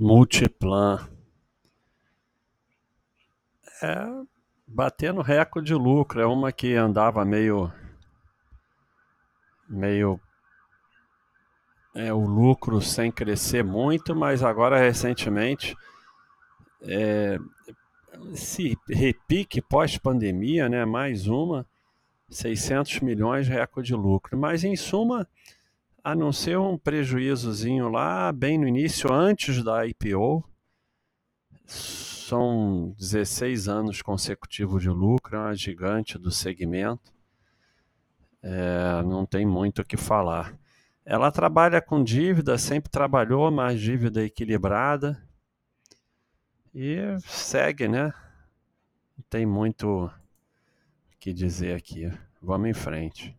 Multiplan. É batendo recorde de lucro. É uma que andava meio. meio. É, o lucro sem crescer muito, mas agora recentemente. É, esse repique pós-pandemia, né? Mais uma. 600 milhões recorde de lucro. Mas em suma, a não ser um prejuízozinho lá bem no início, antes da IPO, são 16 anos consecutivos de lucro, é uma gigante do segmento. É, não tem muito o que falar. Ela trabalha com dívida, sempre trabalhou, mas dívida equilibrada. E segue, né? Não tem muito o que dizer aqui. Vamos em frente.